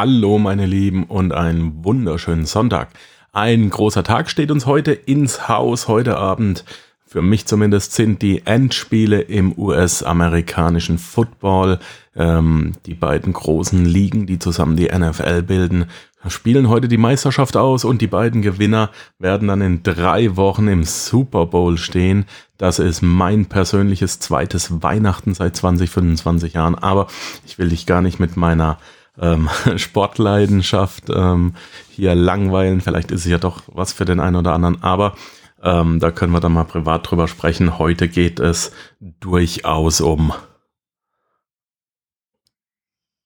Hallo meine Lieben und einen wunderschönen Sonntag. Ein großer Tag steht uns heute ins Haus. Heute Abend, für mich zumindest, sind die Endspiele im US-amerikanischen Football. Ähm, die beiden großen Ligen, die zusammen die NFL bilden, spielen heute die Meisterschaft aus und die beiden Gewinner werden dann in drei Wochen im Super Bowl stehen. Das ist mein persönliches zweites Weihnachten seit 20, 25 Jahren. Aber ich will dich gar nicht mit meiner ähm, Sportleidenschaft ähm, hier langweilen. Vielleicht ist es ja doch was für den einen oder anderen, aber ähm, da können wir dann mal privat drüber sprechen. Heute geht es durchaus um.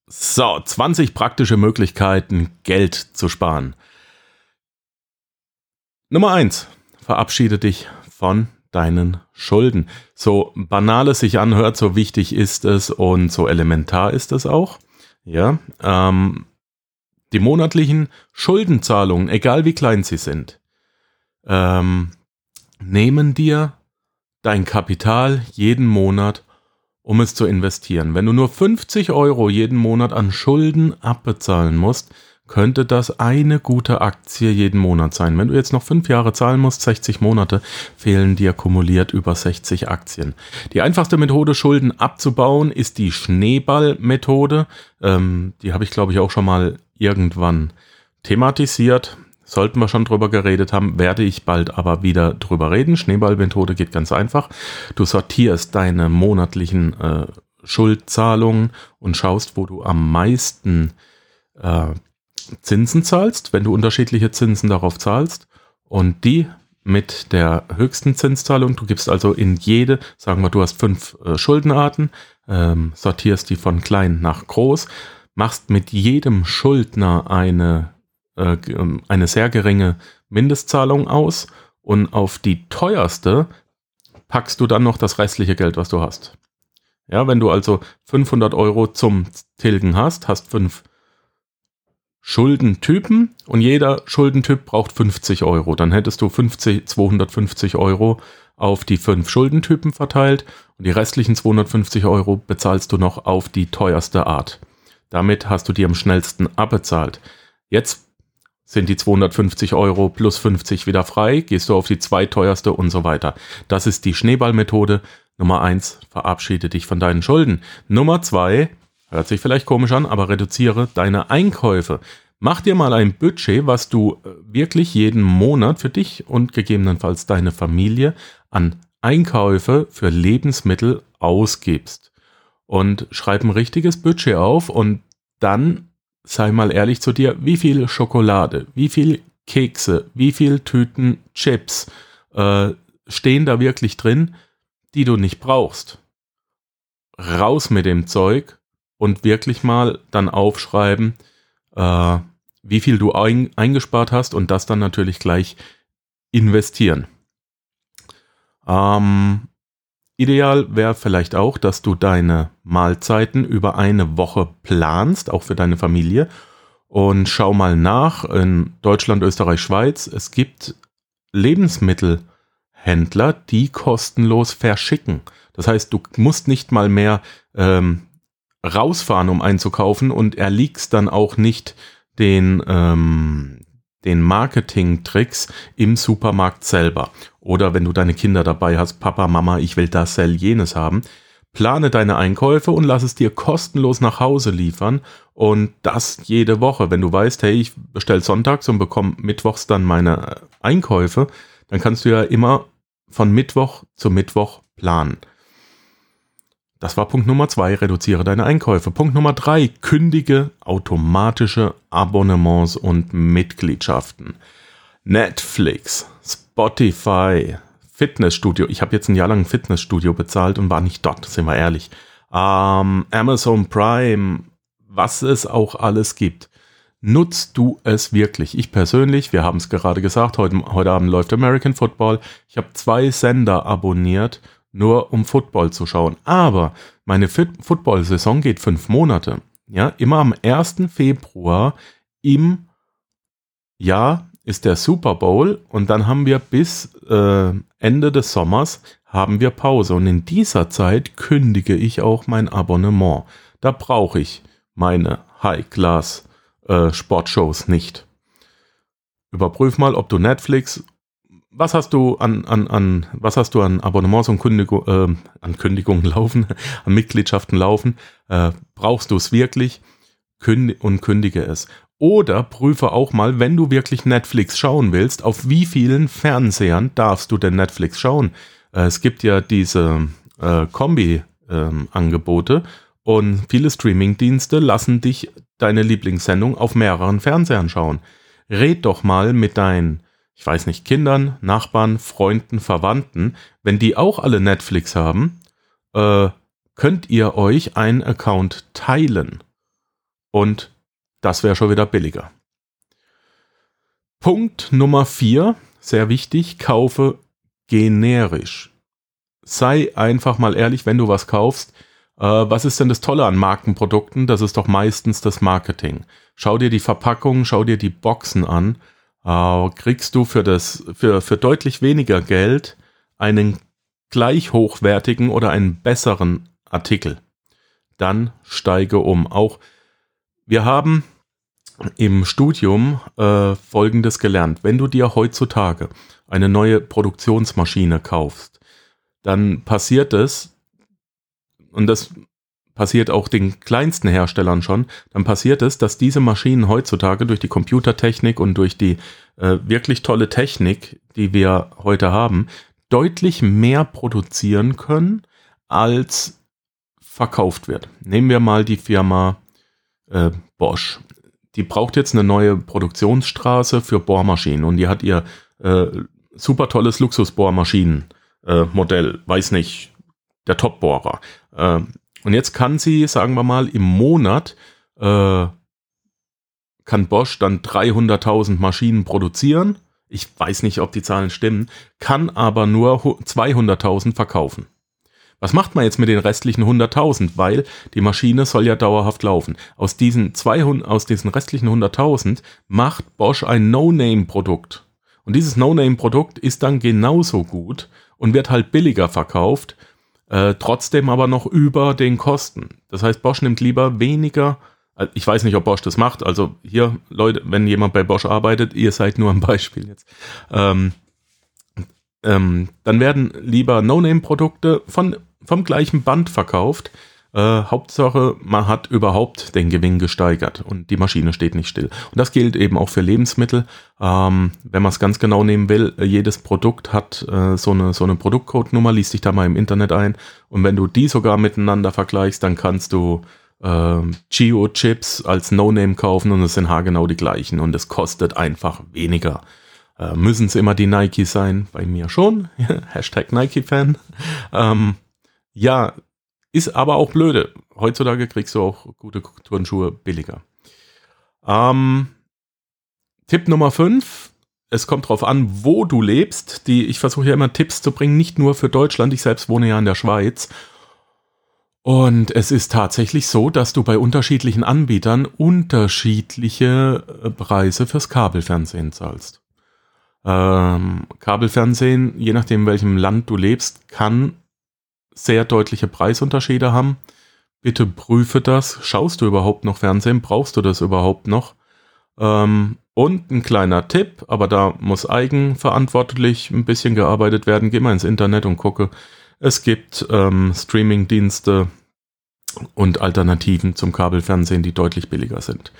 So, 20 praktische Möglichkeiten, Geld zu sparen. Nummer 1. Verabschiede dich von deinen Schulden. So banal es sich anhört, so wichtig ist es und so elementar ist es auch. Ja, ähm, die monatlichen Schuldenzahlungen, egal wie klein sie sind, ähm, nehmen dir dein Kapital jeden Monat, um es zu investieren. Wenn du nur 50 Euro jeden Monat an Schulden abbezahlen musst, könnte das eine gute Aktie jeden Monat sein. Wenn du jetzt noch fünf Jahre zahlen musst, 60 Monate, fehlen dir kumuliert über 60 Aktien. Die einfachste Methode, Schulden abzubauen, ist die Schneeball-Methode. Ähm, die habe ich, glaube ich, auch schon mal irgendwann thematisiert. Sollten wir schon drüber geredet haben, werde ich bald aber wieder drüber reden. Schneeball-Methode geht ganz einfach. Du sortierst deine monatlichen äh, Schuldzahlungen und schaust, wo du am meisten äh, Zinsen zahlst, wenn du unterschiedliche Zinsen darauf zahlst und die mit der höchsten Zinszahlung, du gibst also in jede, sagen wir, du hast fünf äh, Schuldenarten, ähm, sortierst die von klein nach groß, machst mit jedem Schuldner eine, äh, ähm, eine sehr geringe Mindestzahlung aus und auf die teuerste packst du dann noch das restliche Geld, was du hast. Ja, wenn du also 500 Euro zum Tilgen hast, hast fünf Schuldentypen und jeder Schuldentyp braucht 50 Euro. Dann hättest du 50, 250 Euro auf die fünf Schuldentypen verteilt und die restlichen 250 Euro bezahlst du noch auf die teuerste Art. Damit hast du die am schnellsten abbezahlt. Jetzt sind die 250 Euro plus 50 wieder frei, gehst du auf die zweiteuerste und so weiter. Das ist die Schneeballmethode. Nummer eins, verabschiede dich von deinen Schulden. Nummer zwei, Hört sich vielleicht komisch an, aber reduziere deine Einkäufe. Mach dir mal ein Budget, was du äh, wirklich jeden Monat für dich und gegebenenfalls deine Familie an Einkäufe für Lebensmittel ausgibst. Und schreib ein richtiges Budget auf und dann sei mal ehrlich zu dir, wie viel Schokolade, wie viel Kekse, wie viel Tüten Chips äh, stehen da wirklich drin, die du nicht brauchst. Raus mit dem Zeug und wirklich mal dann aufschreiben, äh, wie viel du ein, eingespart hast und das dann natürlich gleich investieren. Ähm, ideal wäre vielleicht auch, dass du deine Mahlzeiten über eine Woche planst, auch für deine Familie. Und schau mal nach in Deutschland, Österreich, Schweiz. Es gibt Lebensmittelhändler, die kostenlos verschicken. Das heißt, du musst nicht mal mehr ähm, rausfahren, um einzukaufen und erliegst dann auch nicht den, ähm, den Marketing-Tricks im Supermarkt selber. Oder wenn du deine Kinder dabei hast, Papa, Mama, ich will das, sell jenes haben. Plane deine Einkäufe und lass es dir kostenlos nach Hause liefern und das jede Woche. Wenn du weißt, hey, ich bestelle sonntags und bekomme mittwochs dann meine Einkäufe, dann kannst du ja immer von Mittwoch zu Mittwoch planen. Das war Punkt Nummer zwei, reduziere deine Einkäufe. Punkt Nummer drei, kündige automatische Abonnements und Mitgliedschaften. Netflix, Spotify, Fitnessstudio. Ich habe jetzt ein Jahr lang ein Fitnessstudio bezahlt und war nicht dort, sind wir ehrlich. Ähm, Amazon Prime, was es auch alles gibt. Nutzt du es wirklich? Ich persönlich, wir haben es gerade gesagt, heute, heute Abend läuft American Football. Ich habe zwei Sender abonniert nur um Football zu schauen. Aber meine Football-Saison geht fünf Monate. Ja, immer am 1. Februar im Jahr ist der Super Bowl und dann haben wir bis äh, Ende des Sommers haben wir Pause und in dieser Zeit kündige ich auch mein Abonnement. Da brauche ich meine High Class äh, nicht. Überprüf mal, ob du Netflix, was hast du an, an, an, was hast du an Abonnements und Kündigung, äh, an Kündigungen laufen, an Mitgliedschaften laufen? Äh, brauchst du es wirklich? Künd und kündige es. Oder prüfe auch mal, wenn du wirklich Netflix schauen willst, auf wie vielen Fernsehern darfst du denn Netflix schauen? Äh, es gibt ja diese äh, Kombi-Angebote ähm, und viele Streaming-Dienste lassen dich deine Lieblingssendung auf mehreren Fernsehern schauen. Red doch mal mit deinen, ich weiß nicht, Kindern, Nachbarn, Freunden, Verwandten. Wenn die auch alle Netflix haben, äh, könnt ihr euch einen Account teilen. Und das wäre schon wieder billiger. Punkt Nummer 4, sehr wichtig, kaufe generisch. Sei einfach mal ehrlich, wenn du was kaufst, äh, was ist denn das Tolle an Markenprodukten? Das ist doch meistens das Marketing. Schau dir die Verpackung, schau dir die Boxen an. Äh, kriegst du für, das, für, für deutlich weniger Geld einen gleich hochwertigen oder einen besseren Artikel. Dann steige um. Auch wir haben im Studium äh, Folgendes gelernt. Wenn du dir heutzutage eine neue Produktionsmaschine kaufst, dann passiert es, und das passiert auch den kleinsten Herstellern schon, dann passiert es, dass diese Maschinen heutzutage durch die Computertechnik und durch die äh, wirklich tolle Technik, die wir heute haben, deutlich mehr produzieren können, als verkauft wird. Nehmen wir mal die Firma äh, Bosch. Die braucht jetzt eine neue Produktionsstraße für Bohrmaschinen und die hat ihr äh, super tolles Luxusbohrmaschinen-Modell, äh, weiß nicht, der Top-Bohrer. Und jetzt kann sie, sagen wir mal, im Monat äh, kann Bosch dann 300.000 Maschinen produzieren. Ich weiß nicht, ob die Zahlen stimmen, kann aber nur 200.000 verkaufen. Was macht man jetzt mit den restlichen 100.000? Weil die Maschine soll ja dauerhaft laufen. Aus diesen, 200, aus diesen restlichen 100.000 macht Bosch ein No-Name-Produkt. Und dieses No-Name-Produkt ist dann genauso gut und wird halt billiger verkauft äh, trotzdem aber noch über den Kosten. Das heißt, Bosch nimmt lieber weniger. Äh, ich weiß nicht, ob Bosch das macht. Also hier, Leute, wenn jemand bei Bosch arbeitet, ihr seid nur ein Beispiel jetzt. Ähm, ähm, dann werden lieber No-Name-Produkte von, vom gleichen Band verkauft, äh, Hauptsache, man hat überhaupt den Gewinn gesteigert und die Maschine steht nicht still. Und das gilt eben auch für Lebensmittel. Ähm, wenn man es ganz genau nehmen will, äh, jedes Produkt hat äh, so eine, so eine Produktcode-Nummer, liest dich da mal im Internet ein. Und wenn du die sogar miteinander vergleichst, dann kannst du äh, Geo-Chips als No-Name kaufen und es sind haargenau die gleichen und es kostet einfach weniger. Äh, Müssen es immer die Nike sein? Bei mir schon. Hashtag Nike-Fan. Ähm, ja, ist aber auch blöde. Heutzutage kriegst du auch gute Turnschuhe billiger. Ähm, Tipp Nummer 5. Es kommt darauf an, wo du lebst. Die, ich versuche ja immer Tipps zu bringen, nicht nur für Deutschland. Ich selbst wohne ja in der Schweiz. Und es ist tatsächlich so, dass du bei unterschiedlichen Anbietern unterschiedliche äh, Preise fürs Kabelfernsehen zahlst. Ähm, Kabelfernsehen, je nachdem, in welchem Land du lebst, kann sehr deutliche Preisunterschiede haben. Bitte prüfe das. Schaust du überhaupt noch Fernsehen? Brauchst du das überhaupt noch? Ähm, und ein kleiner Tipp, aber da muss eigenverantwortlich ein bisschen gearbeitet werden. Geh mal ins Internet und gucke. Es gibt ähm, Streaming-Dienste und Alternativen zum Kabelfernsehen, die deutlich billiger sind.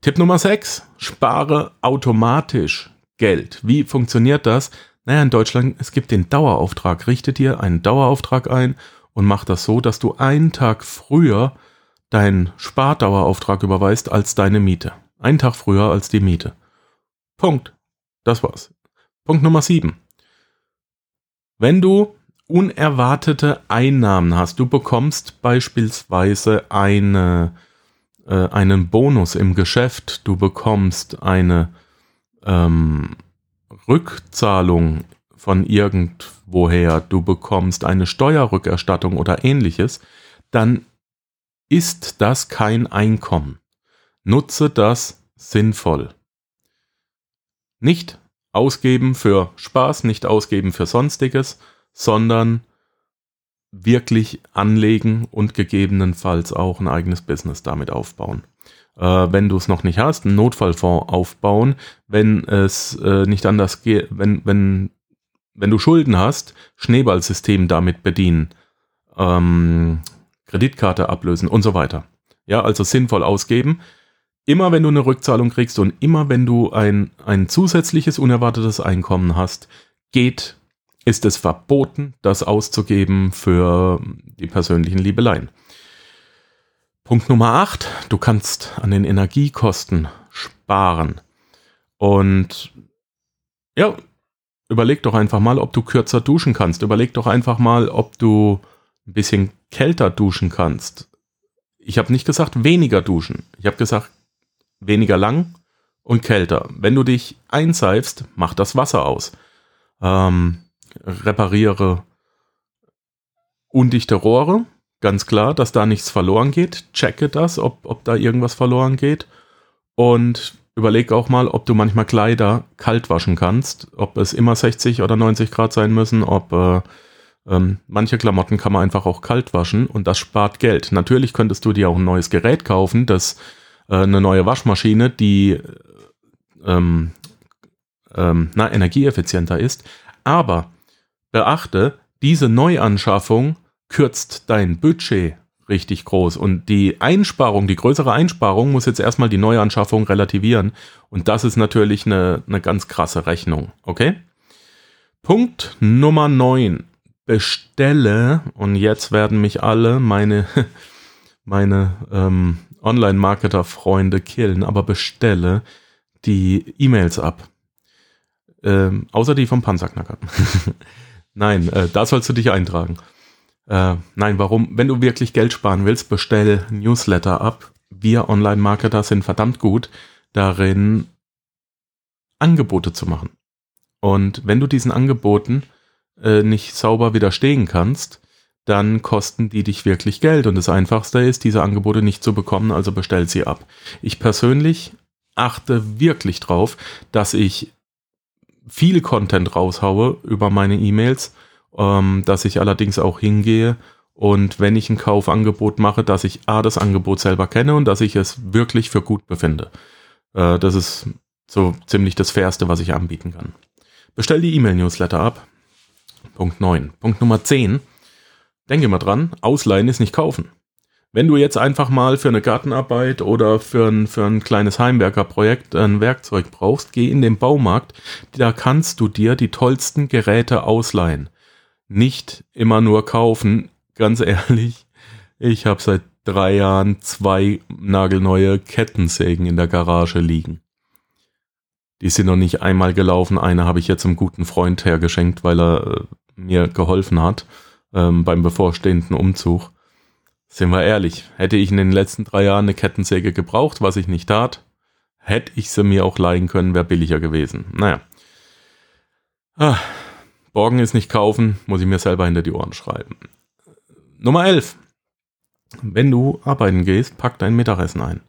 Tipp Nummer 6. Spare automatisch Geld. Wie funktioniert das? Naja, in Deutschland, es gibt den Dauerauftrag. Richte dir einen Dauerauftrag ein und mach das so, dass du einen Tag früher deinen Spardauerauftrag überweist als deine Miete. Einen Tag früher als die Miete. Punkt. Das war's. Punkt Nummer 7. Wenn du unerwartete Einnahmen hast, du bekommst beispielsweise eine, äh, einen Bonus im Geschäft, du bekommst eine ähm, Rückzahlung von irgendwoher, du bekommst eine Steuerrückerstattung oder ähnliches, dann ist das kein Einkommen. Nutze das sinnvoll. Nicht ausgeben für Spaß, nicht ausgeben für sonstiges, sondern wirklich anlegen und gegebenenfalls auch ein eigenes Business damit aufbauen. Äh, wenn du es noch nicht hast, einen Notfallfonds aufbauen, wenn es äh, nicht anders geht, wenn, wenn, wenn du Schulden hast, Schneeballsystem damit bedienen, ähm, Kreditkarte ablösen und so weiter. Ja, also sinnvoll ausgeben. Immer wenn du eine Rückzahlung kriegst und immer wenn du ein, ein zusätzliches unerwartetes Einkommen hast, geht ist es verboten, das auszugeben für die persönlichen Liebeleien. Punkt Nummer 8, du kannst an den Energiekosten sparen. Und ja, überleg doch einfach mal, ob du kürzer duschen kannst. Überleg doch einfach mal, ob du ein bisschen kälter duschen kannst. Ich habe nicht gesagt weniger duschen. Ich habe gesagt weniger lang und kälter. Wenn du dich einseifst, mach das Wasser aus. Ähm, repariere undichte Rohre, ganz klar, dass da nichts verloren geht. Checke das, ob, ob da irgendwas verloren geht. Und überleg auch mal, ob du manchmal Kleider kalt waschen kannst, ob es immer 60 oder 90 Grad sein müssen, ob äh, ähm, manche Klamotten kann man einfach auch kalt waschen und das spart Geld. Natürlich könntest du dir auch ein neues Gerät kaufen, das äh, eine neue Waschmaschine, die ähm, ähm, na, energieeffizienter ist. Aber beachte, diese Neuanschaffung kürzt dein Budget richtig groß und die Einsparung, die größere Einsparung muss jetzt erstmal die Neuanschaffung relativieren und das ist natürlich eine, eine ganz krasse Rechnung, okay? Punkt Nummer 9. Bestelle, und jetzt werden mich alle meine, meine ähm, Online-Marketer-Freunde killen, aber bestelle die E-Mails ab. Ähm, außer die vom Panzerknacker. Nein, äh, da sollst du dich eintragen. Äh, nein, warum? Wenn du wirklich Geld sparen willst, bestell Newsletter ab. Wir Online-Marketer sind verdammt gut darin, Angebote zu machen. Und wenn du diesen Angeboten äh, nicht sauber widerstehen kannst, dann kosten die dich wirklich Geld. Und das Einfachste ist, diese Angebote nicht zu bekommen, also bestell sie ab. Ich persönlich achte wirklich drauf, dass ich viel Content raushaue über meine E-Mails, ähm, dass ich allerdings auch hingehe und wenn ich ein Kaufangebot mache, dass ich A, das Angebot selber kenne und dass ich es wirklich für gut befinde. Äh, das ist so ziemlich das Fairste, was ich anbieten kann. Bestell die E-Mail-Newsletter ab. Punkt 9. Punkt Nummer 10. Denke mal dran, ausleihen ist nicht kaufen. Wenn du jetzt einfach mal für eine Gartenarbeit oder für ein, für ein kleines Heimwerkerprojekt ein Werkzeug brauchst, geh in den Baumarkt. Da kannst du dir die tollsten Geräte ausleihen. Nicht immer nur kaufen. Ganz ehrlich, ich habe seit drei Jahren zwei nagelneue Kettensägen in der Garage liegen. Die sind noch nicht einmal gelaufen. Eine habe ich jetzt einem guten Freund hergeschenkt, weil er äh, mir geholfen hat ähm, beim bevorstehenden Umzug. Sind wir ehrlich, hätte ich in den letzten drei Jahren eine Kettensäge gebraucht, was ich nicht tat, hätte ich sie mir auch leihen können, wäre billiger gewesen. Naja. Ah, Borgen ist nicht kaufen, muss ich mir selber hinter die Ohren schreiben. Nummer 11. Wenn du arbeiten gehst, pack dein Mittagessen ein.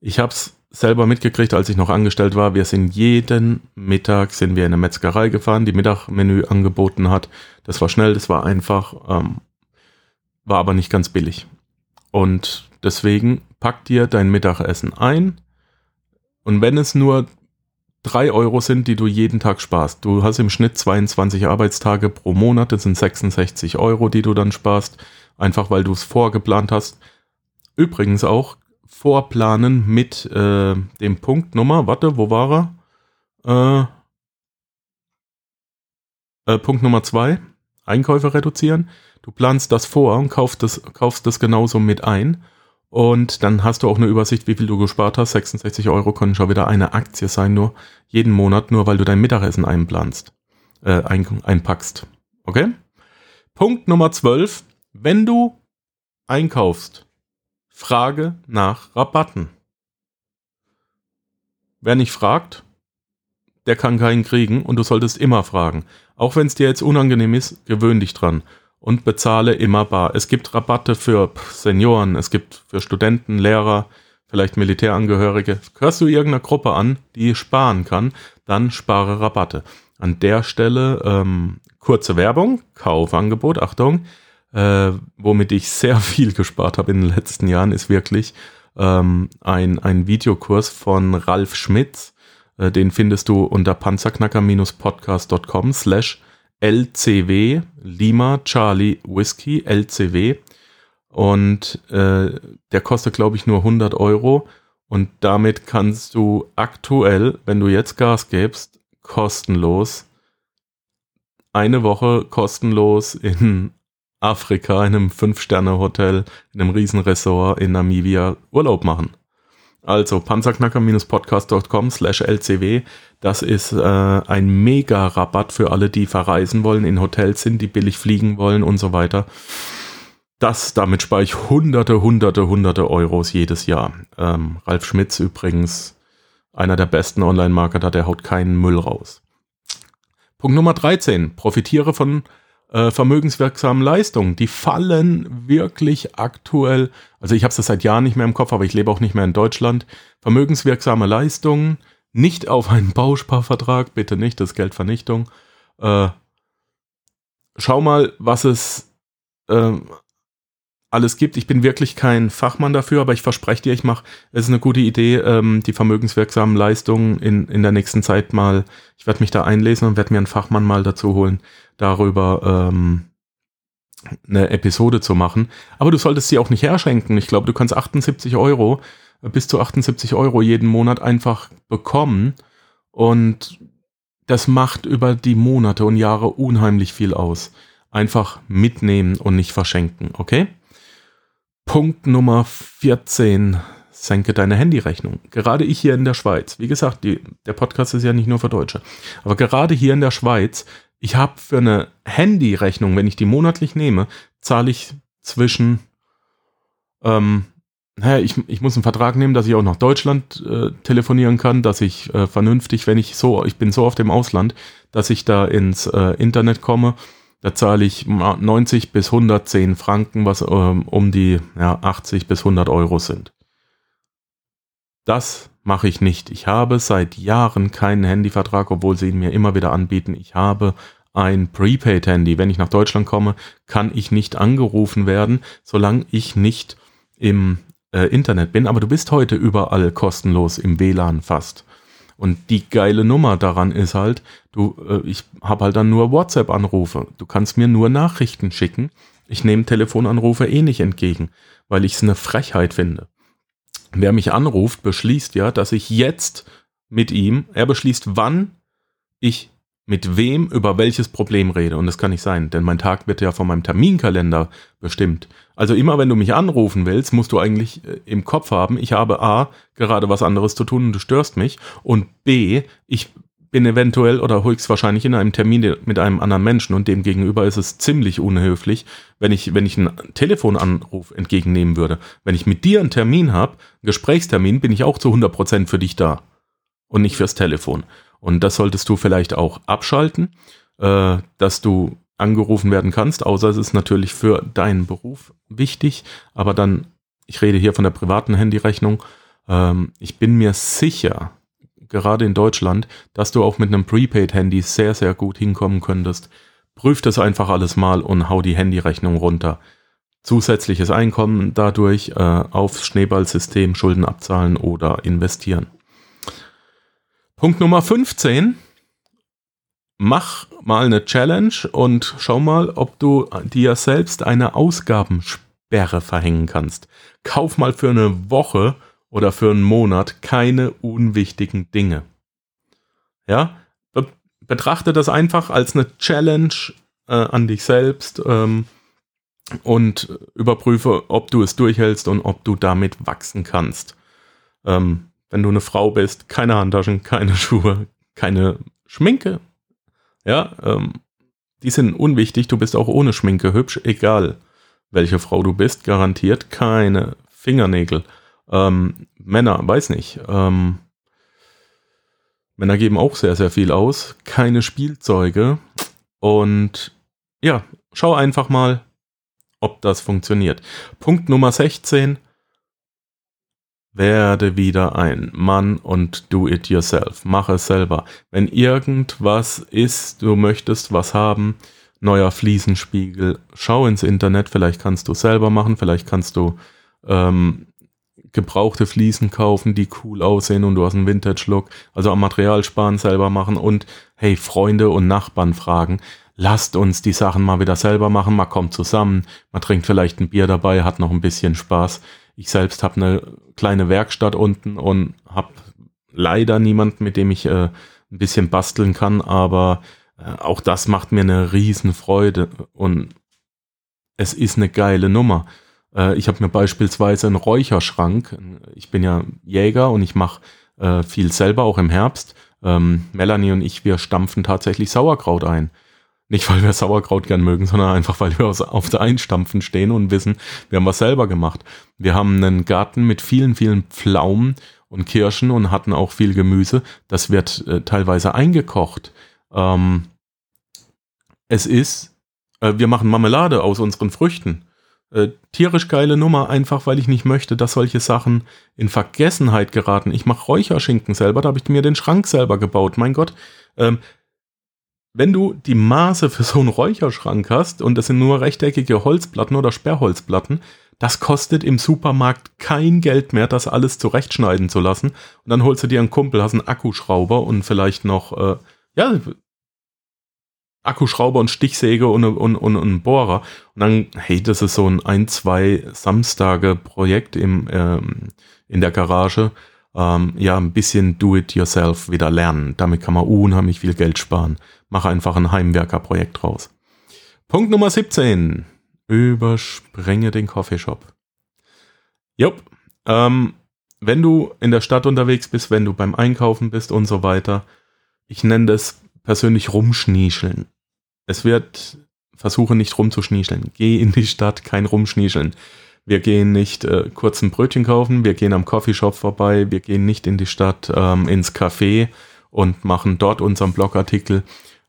Ich habe es selber mitgekriegt, als ich noch angestellt war. Wir sind jeden Mittag sind wir in eine Metzgerei gefahren, die Mittagmenü angeboten hat. Das war schnell, das war einfach. Ähm, war aber nicht ganz billig. Und deswegen pack dir dein Mittagessen ein. Und wenn es nur drei Euro sind, die du jeden Tag sparst, du hast im Schnitt 22 Arbeitstage pro Monat, das sind 66 Euro, die du dann sparst, einfach weil du es vorgeplant hast. Übrigens auch vorplanen mit äh, dem Punkt Nummer, warte, wo war er? Äh, äh, Punkt Nummer zwei, Einkäufe reduzieren. Du planst das vor und kaufst das, kaufst das genauso mit ein. Und dann hast du auch eine Übersicht, wie viel du gespart hast. 66 Euro können schon wieder eine Aktie sein, nur jeden Monat, nur weil du dein Mittagessen einplanst, äh, ein, einpackst. Okay? Punkt Nummer 12. Wenn du einkaufst, frage nach Rabatten. Wer nicht fragt, der kann keinen kriegen und du solltest immer fragen. Auch wenn es dir jetzt unangenehm ist, gewöhn dich dran und bezahle immer bar. Es gibt Rabatte für Senioren, es gibt für Studenten, Lehrer, vielleicht Militärangehörige. Hörst du irgendeiner Gruppe an, die sparen kann, dann spare Rabatte. An der Stelle ähm, kurze Werbung, Kaufangebot, Achtung, äh, womit ich sehr viel gespart habe in den letzten Jahren, ist wirklich ähm, ein, ein Videokurs von Ralf Schmitz. Äh, den findest du unter panzerknacker-podcast.com slash LCW, Lima Charlie Whiskey, LCW. Und äh, der kostet, glaube ich, nur 100 Euro. Und damit kannst du aktuell, wenn du jetzt Gas gibst, kostenlos eine Woche kostenlos in Afrika, in einem Fünf-Sterne-Hotel, in einem Riesenressort in Namibia Urlaub machen. Also panzerknacker-podcast.com slash lcw. Das ist äh, ein Mega-Rabatt für alle, die verreisen wollen, in Hotels sind, die billig fliegen wollen und so weiter. Das, damit spare ich hunderte, hunderte, hunderte Euros jedes Jahr. Ähm, Ralf Schmitz übrigens, einer der besten Online-Marketer, der haut keinen Müll raus. Punkt Nummer 13. Profitiere von äh, vermögenswirksamen Leistungen. Die fallen wirklich aktuell, also ich habe es seit Jahren nicht mehr im Kopf, aber ich lebe auch nicht mehr in Deutschland. Vermögenswirksame Leistungen, nicht auf einen Bausparvertrag, bitte nicht, das Geldvernichtung. Äh, schau mal, was es äh, alles gibt. Ich bin wirklich kein Fachmann dafür, aber ich verspreche dir, ich mache, es ist eine gute Idee, ähm, die vermögenswirksamen Leistungen in, in der nächsten Zeit mal, ich werde mich da einlesen und werde mir einen Fachmann mal dazu holen, darüber ähm, eine Episode zu machen. Aber du solltest sie auch nicht herschenken. Ich glaube, du kannst 78 Euro, bis zu 78 Euro jeden Monat einfach bekommen und das macht über die Monate und Jahre unheimlich viel aus. Einfach mitnehmen und nicht verschenken, okay? Punkt Nummer 14. Senke deine Handyrechnung. Gerade ich hier in der Schweiz, wie gesagt, die, der Podcast ist ja nicht nur für Deutsche, aber gerade hier in der Schweiz, ich habe für eine Handyrechnung, wenn ich die monatlich nehme, zahle ich zwischen, ähm, naja, ich, ich muss einen Vertrag nehmen, dass ich auch nach Deutschland äh, telefonieren kann, dass ich äh, vernünftig, wenn ich so, ich bin so auf dem Ausland, dass ich da ins äh, Internet komme da zahle ich 90 bis 110 Franken, was ähm, um die ja, 80 bis 100 Euro sind. Das mache ich nicht. Ich habe seit Jahren keinen Handyvertrag, obwohl sie ihn mir immer wieder anbieten. Ich habe ein Prepaid-Handy. Wenn ich nach Deutschland komme, kann ich nicht angerufen werden, solange ich nicht im äh, Internet bin. Aber du bist heute überall kostenlos im WLAN fast. Und die geile Nummer daran ist halt, du, äh, ich habe halt dann nur WhatsApp-Anrufe. Du kannst mir nur Nachrichten schicken. Ich nehme Telefonanrufe eh nicht entgegen, weil ich es eine Frechheit finde. Wer mich anruft, beschließt ja, dass ich jetzt mit ihm, er beschließt, wann ich mit wem über welches Problem rede. Und das kann nicht sein, denn mein Tag wird ja von meinem Terminkalender bestimmt. Also immer wenn du mich anrufen willst, musst du eigentlich äh, im Kopf haben, ich habe A, gerade was anderes zu tun und du störst mich. Und B, ich bin eventuell oder höchstwahrscheinlich in einem Termin mit einem anderen Menschen und dem gegenüber ist es ziemlich unhöflich, wenn ich, wenn ich einen Telefonanruf entgegennehmen würde. Wenn ich mit dir einen Termin habe, einen Gesprächstermin, bin ich auch zu 100% für dich da und nicht fürs Telefon. Und das solltest du vielleicht auch abschalten, äh, dass du angerufen werden kannst, außer es ist natürlich für deinen Beruf wichtig. Aber dann, ich rede hier von der privaten Handyrechnung. Ähm, ich bin mir sicher, gerade in Deutschland, dass du auch mit einem Prepaid-Handy sehr, sehr gut hinkommen könntest. Prüf das einfach alles mal und hau die Handyrechnung runter. Zusätzliches Einkommen dadurch äh, aufs Schneeballsystem Schulden abzahlen oder investieren. Punkt Nummer 15. Mach mal eine Challenge und schau mal, ob du dir selbst eine Ausgabensperre verhängen kannst. Kauf mal für eine Woche oder für einen Monat keine unwichtigen Dinge. Ja, betrachte das einfach als eine Challenge äh, an dich selbst ähm, und überprüfe, ob du es durchhältst und ob du damit wachsen kannst. Ähm, wenn du eine Frau bist, keine Handtaschen, keine Schuhe, keine Schminke. Ja, ähm, die sind unwichtig. Du bist auch ohne Schminke hübsch, egal welche Frau du bist. Garantiert keine Fingernägel. Ähm, Männer, weiß nicht. Ähm, Männer geben auch sehr, sehr viel aus. Keine Spielzeuge. Und ja, schau einfach mal, ob das funktioniert. Punkt Nummer 16 werde wieder ein Mann und do it yourself. Mach es selber. Wenn irgendwas ist, du möchtest was haben, neuer Fliesenspiegel. Schau ins Internet, vielleicht kannst du selber machen, vielleicht kannst du ähm, gebrauchte Fliesen kaufen, die cool aussehen und du hast einen Vintage-Look. Also am Material sparen, selber machen und hey, Freunde und Nachbarn fragen. Lasst uns die Sachen mal wieder selber machen, man kommt zusammen, man trinkt vielleicht ein Bier dabei, hat noch ein bisschen Spaß. Ich selbst habe eine kleine Werkstatt unten und habe leider niemanden, mit dem ich äh, ein bisschen basteln kann, aber äh, auch das macht mir eine Riesenfreude und es ist eine geile Nummer. Äh, ich habe mir beispielsweise einen Räucherschrank. Ich bin ja Jäger und ich mache äh, viel selber, auch im Herbst. Ähm, Melanie und ich, wir stampfen tatsächlich Sauerkraut ein. Nicht, weil wir Sauerkraut gern mögen, sondern einfach, weil wir auf der Einstampfen stehen und wissen, wir haben was selber gemacht. Wir haben einen Garten mit vielen, vielen Pflaumen und Kirschen und hatten auch viel Gemüse. Das wird äh, teilweise eingekocht. Ähm, es ist, äh, wir machen Marmelade aus unseren Früchten. Äh, tierisch geile Nummer, einfach weil ich nicht möchte, dass solche Sachen in Vergessenheit geraten. Ich mache Räucherschinken selber, da habe ich mir den Schrank selber gebaut. Mein Gott, ähm, wenn du die Maße für so einen Räucherschrank hast und das sind nur rechteckige Holzplatten oder Sperrholzplatten, das kostet im Supermarkt kein Geld mehr, das alles zurechtschneiden zu lassen. Und dann holst du dir einen Kumpel, hast einen Akkuschrauber und vielleicht noch, äh, ja, Akkuschrauber und Stichsäge und, und, und, und einen Bohrer. Und dann, hey, das ist so ein ein, zwei Samstage Projekt im, ähm, in der Garage. Ähm, ja, ein bisschen Do-it-yourself wieder lernen. Damit kann man unheimlich viel Geld sparen. Mach einfach ein Heimwerkerprojekt draus. Punkt Nummer 17. Übersprenge den Coffeeshop. Jupp. Ähm, wenn du in der Stadt unterwegs bist, wenn du beim Einkaufen bist und so weiter, ich nenne das persönlich rumschniescheln. Es wird, versuche nicht rumzuschniescheln. Geh in die Stadt, kein Rumschniescheln. Wir gehen nicht äh, kurz ein Brötchen kaufen, wir gehen am Coffeeshop vorbei, wir gehen nicht in die Stadt, ähm, ins Café und machen dort unseren Blogartikel.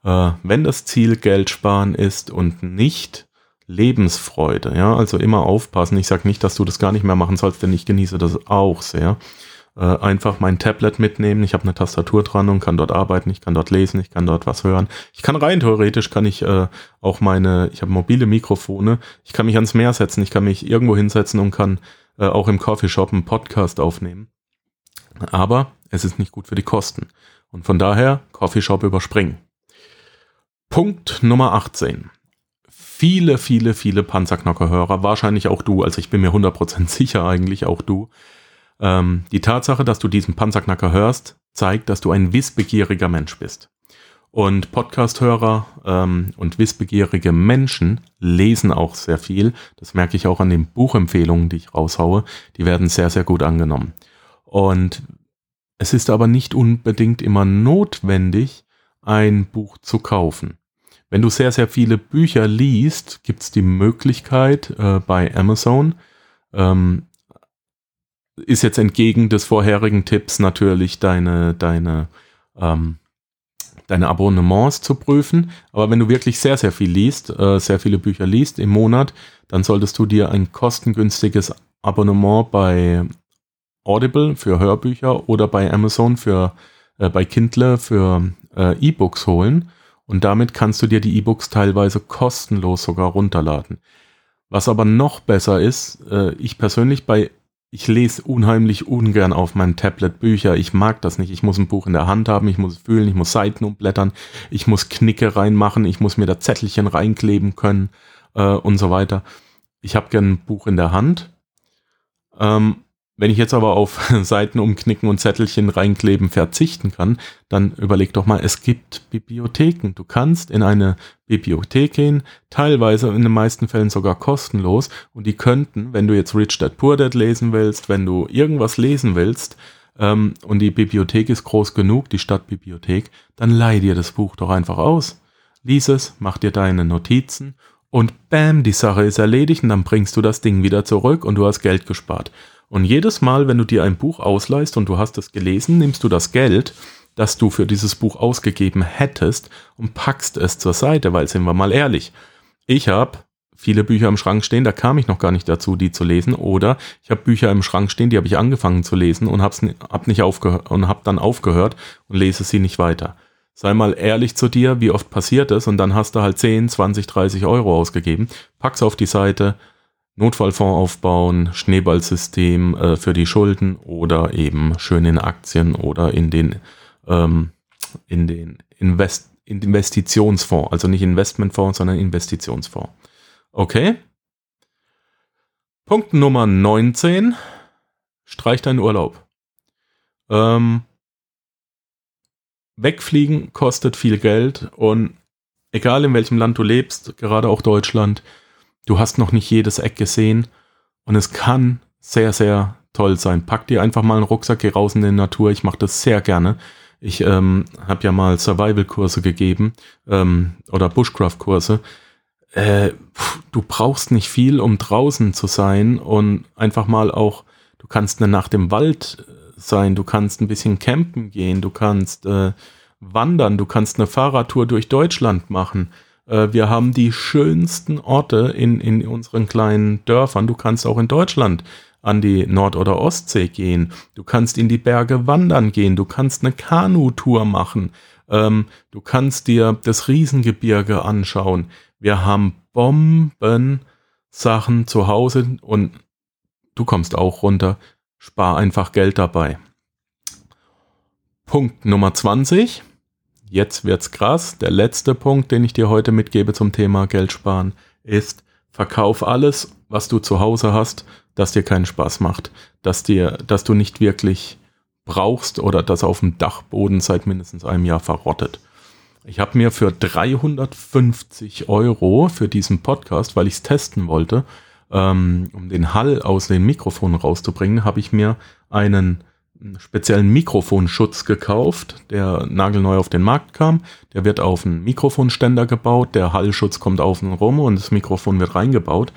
Äh, wenn das Ziel Geld sparen ist und nicht Lebensfreude, ja, also immer aufpassen. Ich sage nicht, dass du das gar nicht mehr machen sollst, denn ich genieße das auch sehr äh, einfach mein Tablet mitnehmen. Ich habe eine Tastatur dran und kann dort arbeiten, ich kann dort lesen, ich kann dort was hören. Ich kann rein theoretisch, kann ich äh, auch meine, ich habe mobile Mikrofone, ich kann mich ans Meer setzen, ich kann mich irgendwo hinsetzen und kann äh, auch im Coffeeshop einen Podcast aufnehmen. Aber es ist nicht gut für die Kosten. Und von daher Coffeeshop überspringen. Punkt Nummer 18 viele, viele, viele Panzerknocker-Hörer, wahrscheinlich auch du, also ich bin mir 100% sicher eigentlich auch du, ähm, die Tatsache, dass du diesen Panzerknacker hörst, zeigt, dass du ein wissbegieriger Mensch bist. Und Podcast-Hörer ähm, und wissbegierige Menschen lesen auch sehr viel. Das merke ich auch an den Buchempfehlungen, die ich raushaue. Die werden sehr, sehr gut angenommen. Und es ist aber nicht unbedingt immer notwendig, ein Buch zu kaufen. Wenn du sehr, sehr viele Bücher liest, gibt es die Möglichkeit äh, bei Amazon ähm, ist jetzt entgegen des vorherigen Tipps natürlich deine, deine, ähm, deine Abonnements zu prüfen. Aber wenn du wirklich sehr, sehr viel liest, äh, sehr viele Bücher liest im Monat, dann solltest du dir ein kostengünstiges Abonnement bei Audible für Hörbücher oder bei Amazon für äh, bei Kindle für äh, E-Books holen. Und damit kannst du dir die E-Books teilweise kostenlos sogar runterladen. Was aber noch besser ist, äh, ich persönlich bei ich lese unheimlich ungern auf meinem Tablet Bücher. Ich mag das nicht. Ich muss ein Buch in der Hand haben, ich muss es fühlen, ich muss Seiten umblättern, ich muss Knicke reinmachen, ich muss mir da Zettelchen reinkleben können äh, und so weiter. Ich habe gern ein Buch in der Hand. Ähm, wenn ich jetzt aber auf Seiten umknicken und Zettelchen reinkleben verzichten kann, dann überleg doch mal, es gibt Bibliotheken. Du kannst in eine Bibliothek gehen, teilweise in den meisten Fällen sogar kostenlos und die könnten, wenn du jetzt Rich Dad Poor Dad lesen willst, wenn du irgendwas lesen willst ähm, und die Bibliothek ist groß genug, die Stadtbibliothek, dann leih dir das Buch doch einfach aus. Lies es, mach dir deine Notizen und bam, die Sache ist erledigt und dann bringst du das Ding wieder zurück und du hast Geld gespart. Und jedes Mal, wenn du dir ein Buch ausleihst und du hast es gelesen, nimmst du das Geld, das du für dieses Buch ausgegeben hättest und packst es zur Seite, weil sind wir mal ehrlich, ich habe viele Bücher im Schrank stehen, da kam ich noch gar nicht dazu, die zu lesen. Oder ich habe Bücher im Schrank stehen, die habe ich angefangen zu lesen und habe hab nicht aufgehört und habe dann aufgehört und lese sie nicht weiter. sei mal ehrlich zu dir, wie oft passiert es und dann hast du halt 10, 20, 30 Euro ausgegeben, pack's auf die Seite, Notfallfonds aufbauen, Schneeballsystem äh, für die Schulden oder eben schön in Aktien oder in den, ähm, in den Invest Investitionsfonds, also nicht Investmentfonds, sondern Investitionsfonds. Okay? Punkt Nummer 19. Streich deinen Urlaub. Ähm, wegfliegen kostet viel Geld und egal in welchem Land du lebst, gerade auch Deutschland, du hast noch nicht jedes Eck gesehen und es kann sehr, sehr toll sein. Pack dir einfach mal einen Rucksack, geh raus in die Natur. Ich mache das sehr gerne. Ich ähm, habe ja mal Survival-Kurse gegeben ähm, oder Bushcraft-Kurse. Äh, du brauchst nicht viel, um draußen zu sein und einfach mal auch, du kannst eine Nacht im Wald äh, sein, du kannst ein bisschen campen gehen, du kannst äh, wandern, du kannst eine Fahrradtour durch Deutschland machen. Äh, wir haben die schönsten Orte in, in unseren kleinen Dörfern. Du kannst auch in Deutschland an die Nord- oder Ostsee gehen. Du kannst in die Berge wandern gehen. Du kannst eine Kanutour machen. Ähm, du kannst dir das Riesengebirge anschauen. Wir haben Bomben Sachen zu Hause und du kommst auch runter. Spar einfach Geld dabei. Punkt Nummer 20 jetzt wird's krass. Der letzte Punkt, den ich dir heute mitgebe zum Thema Geld sparen, ist, verkauf alles, was du zu Hause hast, das dir keinen Spaß macht, dass dir, dass du nicht wirklich brauchst oder das auf dem Dachboden seit mindestens einem Jahr verrottet. Ich habe mir für 350 Euro für diesen Podcast, weil ich es testen wollte, ähm, um den Hall aus den Mikrofonen rauszubringen, habe ich mir einen speziellen Mikrofonschutz gekauft, der nagelneu auf den Markt kam. Der wird auf einen Mikrofonständer gebaut, der Hallschutz kommt außen rum und das Mikrofon wird reingebaut.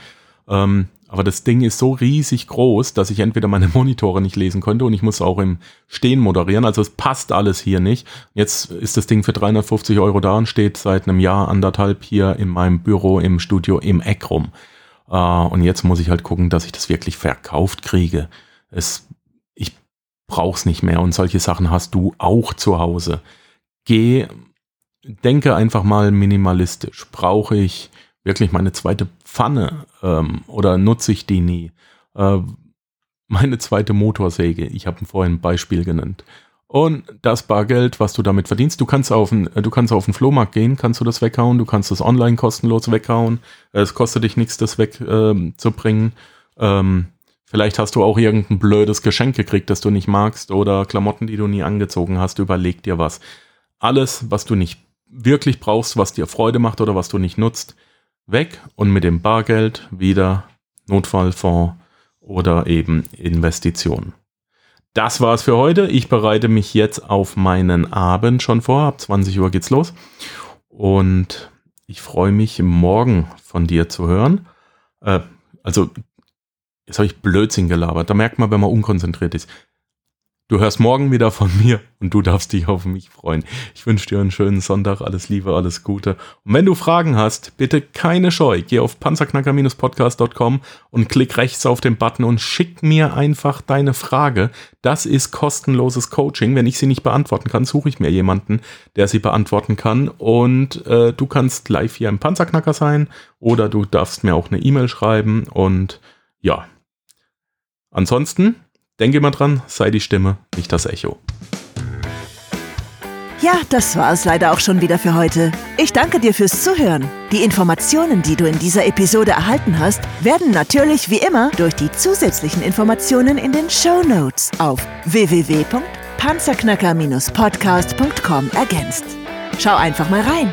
Ähm, aber das Ding ist so riesig groß, dass ich entweder meine Monitore nicht lesen konnte und ich muss auch im Stehen moderieren. Also es passt alles hier nicht. Jetzt ist das Ding für 350 Euro da und steht seit einem Jahr, anderthalb hier in meinem Büro im Studio im Eck rum. Äh, und jetzt muss ich halt gucken, dass ich das wirklich verkauft kriege. Es brauchst nicht mehr und solche Sachen hast du auch zu Hause. Geh, denke einfach mal minimalistisch. Brauche ich wirklich meine zweite Pfanne ähm, oder nutze ich die nie? Äh, meine zweite Motorsäge, ich habe vorhin ein Beispiel genannt. Und das Bargeld, was du damit verdienst, du kannst auf den, du kannst auf den Flohmarkt gehen, kannst du das weghauen, du kannst das online kostenlos weghauen. Es kostet dich nichts, das wegzubringen. Ähm, ähm, Vielleicht hast du auch irgendein blödes Geschenk gekriegt, das du nicht magst oder Klamotten, die du nie angezogen hast. Überleg dir was. Alles, was du nicht wirklich brauchst, was dir Freude macht oder was du nicht nutzt, weg und mit dem Bargeld wieder Notfallfonds oder eben Investitionen. Das war's für heute. Ich bereite mich jetzt auf meinen Abend schon vor. Ab 20 Uhr geht's los. Und ich freue mich, morgen von dir zu hören. Äh, also Jetzt habe ich Blödsinn gelabert. Da merkt man, wenn man unkonzentriert ist. Du hörst morgen wieder von mir und du darfst dich auf mich freuen. Ich wünsche dir einen schönen Sonntag, alles Liebe, alles Gute. Und wenn du Fragen hast, bitte keine Scheu. Geh auf panzerknacker-podcast.com und klick rechts auf den Button und schick mir einfach deine Frage. Das ist kostenloses Coaching. Wenn ich sie nicht beantworten kann, suche ich mir jemanden, der sie beantworten kann. Und äh, du kannst live hier im Panzerknacker sein oder du darfst mir auch eine E-Mail schreiben und ja, Ansonsten, denke mal dran, sei die Stimme, nicht das Echo. Ja, das war es leider auch schon wieder für heute. Ich danke dir fürs Zuhören. Die Informationen, die du in dieser Episode erhalten hast, werden natürlich wie immer durch die zusätzlichen Informationen in den Show Notes auf www.panzerknacker-podcast.com ergänzt. Schau einfach mal rein.